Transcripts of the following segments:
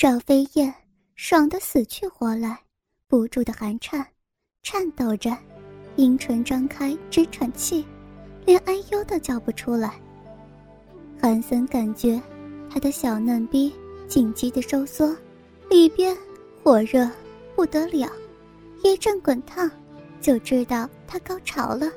赵飞燕爽得死去活来，不住的寒颤，颤抖着，阴唇张开直喘气，连哎呦都叫不出来。韩森感觉他的小嫩逼紧急的收缩，里边火热不得了，一阵滚烫，就知道他高潮了。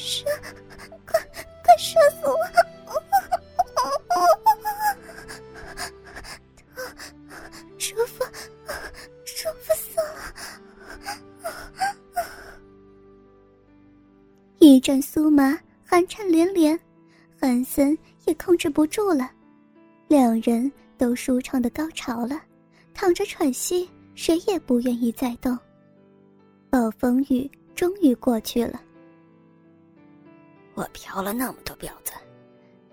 射，快快射死我！舒服，舒服死了！一阵酥麻，寒颤连连，韩森也控制不住了。两人都舒畅的高潮了，躺着喘息，谁也不愿意再动。暴风雨终于过去了。我嫖了那么多婊子，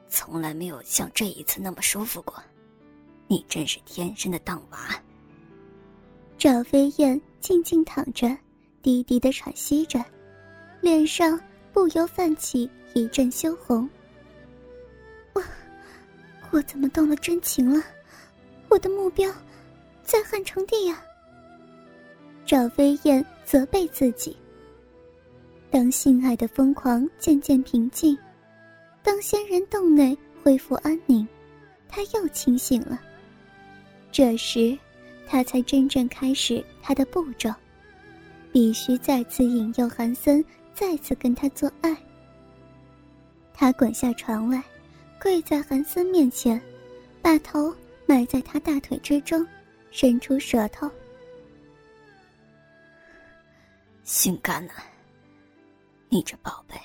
从来没有像这一次那么舒服过。你真是天生的荡娃。赵飞燕静静躺着，低低的喘息着，脸上不由泛起一阵羞红。我我怎么动了真情了？我的目标在汉成帝呀！赵飞燕责备自己。当性爱的疯狂渐渐平静，当仙人洞内恢复安宁，他又清醒了。这时，他才真正开始他的步骤，必须再次引诱韩森再次跟他做爱。他滚下床来。跪在韩森面前，把头埋在他大腿之中，伸出舌头。性感啊，你这宝贝，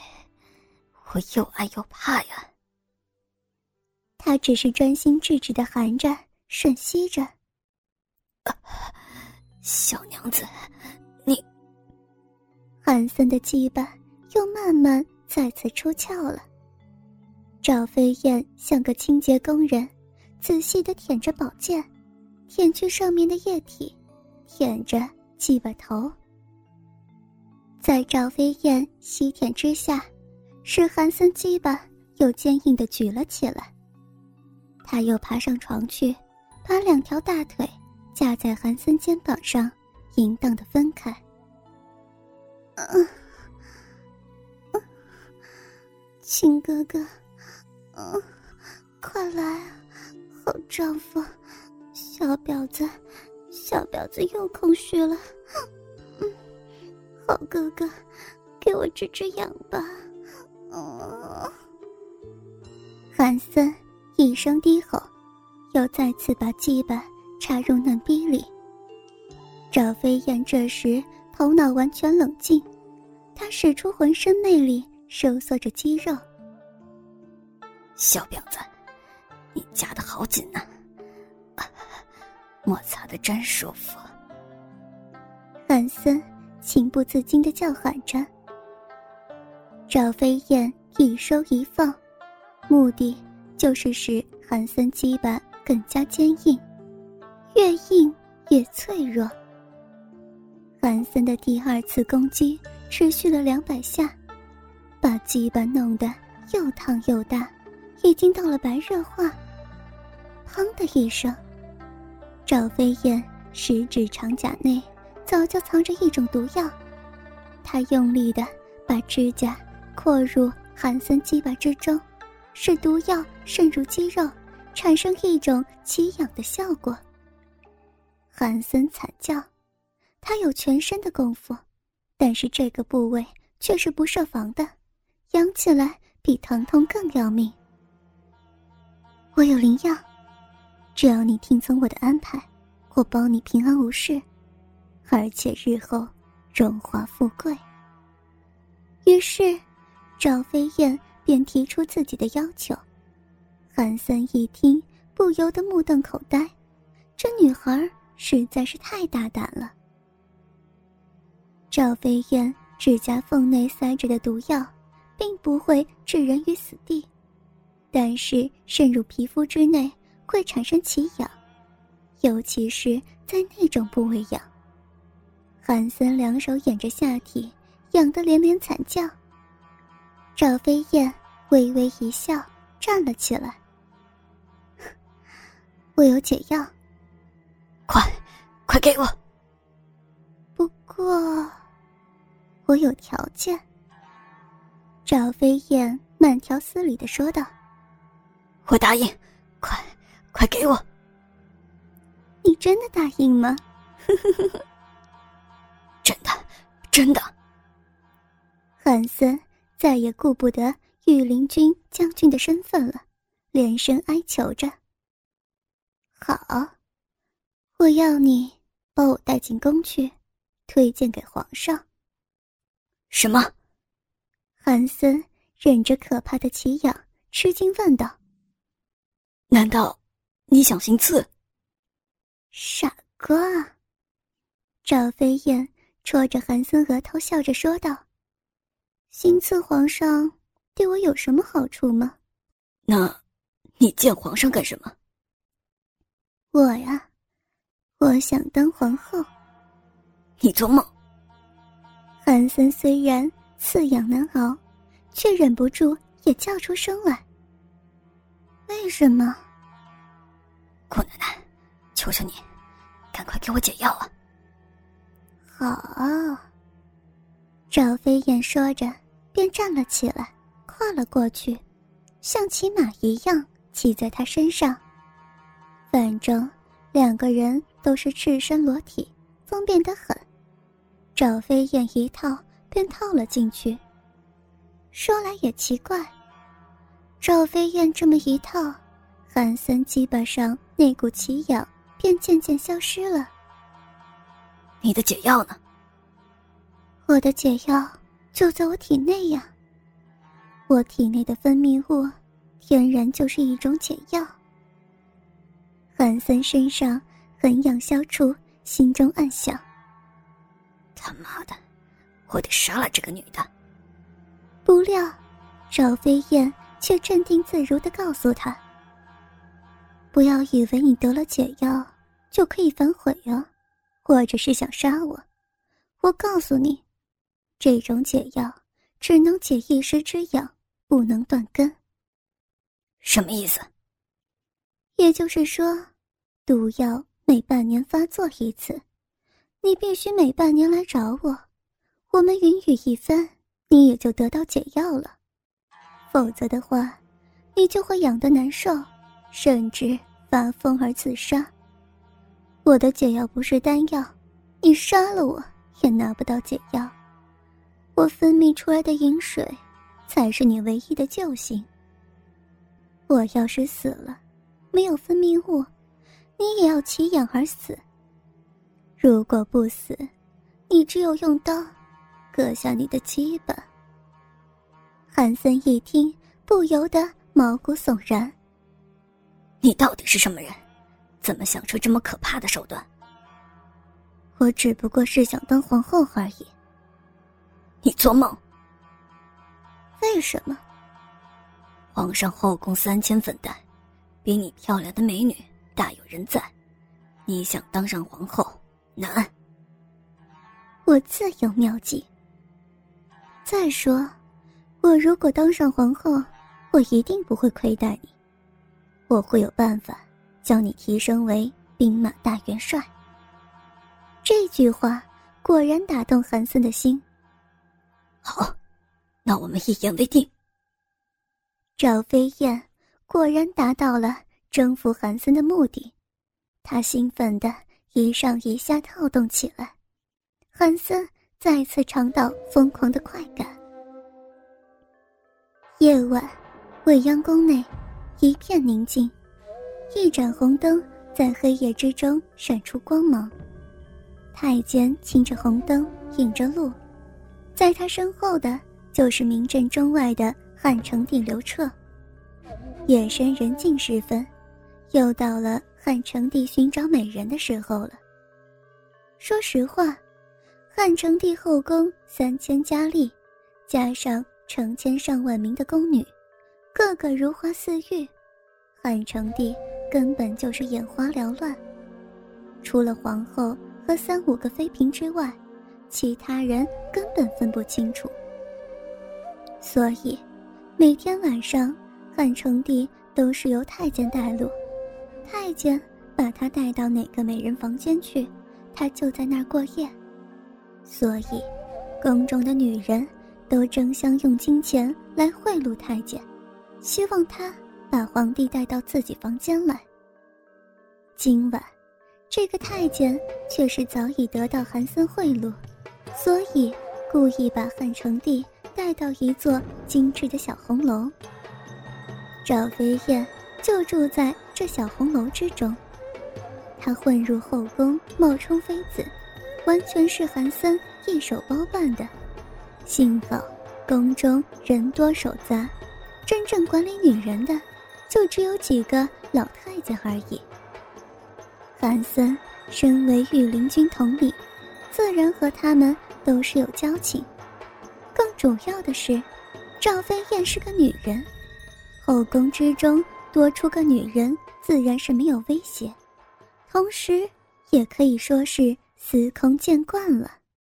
我又爱又怕呀。他只是专心致志的含着、吮吸着。小娘子，你……韩森的鸡巴又慢慢再次出窍了。赵飞燕像个清洁工人，仔细的舔着宝剑，舔去上面的液体，舔着鸡巴头。在赵飞燕吸舔之下，使韩森鸡巴又坚硬的举了起来。他又爬上床去，把两条大腿架在韩森肩膀上，淫荡的分开。嗯，亲哥哥。嗯，快来啊，好丈夫！小婊子，小婊子又空虚了。嗯，好哥哥，给我治治痒吧。嗯，韩森一声低吼，又再次把鸡巴插入嫩逼里。赵飞燕这时头脑完全冷静，她使出浑身魅力，收缩着肌肉。小婊子，你夹的好紧呐，摩擦的真舒服。韩森情不自禁的叫喊着。赵飞燕一收一放，目的就是使韩森鸡巴更加坚硬，越硬越脆弱。韩森的第二次攻击持续了两百下，把鸡巴弄得又烫又大。已经到了白热化。砰的一声，赵飞燕十指长甲内早就藏着一种毒药，他用力的把指甲扩入韩森鸡巴之中，使毒药渗入肌肉，产生一种奇痒的效果。韩森惨叫，他有全身的功夫，但是这个部位却是不设防的，痒起来比疼痛更要命。我有灵药，只要你听从我的安排，我保你平安无事，而且日后荣华富贵。于是，赵飞燕便提出自己的要求。韩森一听，不由得目瞪口呆，这女孩实在是太大胆了。赵飞燕指甲缝内塞着的毒药，并不会置人于死地。但是渗入皮肤之内会产生奇痒，尤其是在那种部位痒。韩森两手掩着下体，痒得连连惨叫。赵飞燕微微一笑，站了起来。我有解药，快，快给我！不过，我有条件。赵飞燕慢条斯理的说道：“我答应，快，快给我！你真的答应吗？” 真的，真的。韩森再也顾不得御林军将军的身份了，连声哀求着：“好，我要你把我带进宫去，推荐给皇上。”什么？韩森忍着可怕的奇痒，吃惊问道：“难道你想行刺？”傻瓜！赵飞燕。戳着韩森额头，笑着说道：“行刺皇上，对我有什么好处吗？那，你见皇上干什么？我呀，我想当皇后。你做梦！”韩森虽然刺痒难熬，却忍不住也叫出声来。为什么？姑奶奶，求求你，赶快给我解药啊！好，赵飞燕说着，便站了起来，跨了过去，像骑马一样骑在他身上。反正两个人都是赤身裸体，方便得很。赵飞燕一套便套了进去。说来也奇怪，赵飞燕这么一套，韩森鸡巴上那股奇痒便渐渐消失了。你的解药呢？我的解药就在我体内呀。我体内的分泌物，天然就是一种解药。韩森身上痕痒消除，心中暗想：他妈的，我得杀了这个女的。不料，赵飞燕却镇定自如的告诉他：“不要以为你得了解药就可以反悔啊。”或者是想杀我？我告诉你，这种解药只能解一时之痒，不能断根。什么意思？也就是说，毒药每半年发作一次，你必须每半年来找我，我们云雨一番，你也就得到解药了。否则的话，你就会痒得难受，甚至发疯而自杀。我的解药不是丹药，你杀了我也拿不到解药。我分泌出来的饮水，才是你唯一的救星。我要是死了，没有分泌物，你也要奇痒而死。如果不死，你只有用刀割下你的鸡巴。韩森一听，不由得毛骨悚然。你到底是什么人？怎么想出这么可怕的手段？我只不过是想当皇后而已。你做梦！为什么？皇上后宫三千粉黛，比你漂亮的美女大有人在，你想当上皇后难。我自有妙计。再说，我如果当上皇后，我一定不会亏待你，我会有办法。将你提升为兵马大元帅。这句话果然打动韩森的心。好，那我们一言为定。赵飞燕果然达到了征服韩森的目的，他兴奋的一上一下跳动起来。韩森再次尝到疯狂的快感。夜晚，未央宫内一片宁静。一盏红灯在黑夜之中闪出光芒，太监擎着红灯引着路，在他身后的就是名震中外的汉成帝刘彻。夜深人静时分，又到了汉成帝寻找美人的时候了。说实话，汉成帝后宫三千佳丽，加上成千上万名的宫女，个个如花似玉，汉成帝根本就是眼花缭乱。除了皇后和三五个妃嫔之外，其他人根本分不清楚。所以，每天晚上，汉成帝都是由太监带路，太监把他带到哪个美人房间去，他就在那儿过夜。所以，宫中的女人都争相用金钱来贿赂太监，希望他把皇帝带到自己房间来。今晚。这个太监却是早已得到韩森贿赂，所以故意把汉成帝带到一座精致的小红楼。赵飞燕就住在这小红楼之中，她混入后宫冒充妃子，完全是韩森一手包办的。幸好宫中人多手杂，真正管理女人的就只有几个老太监而已。韩森身为御林军统领，自然和他们都是有交情。更主要的是，赵飞燕是个女人，后宫之中多出个女人，自然是没有威胁，同时也可以说是司空见惯了。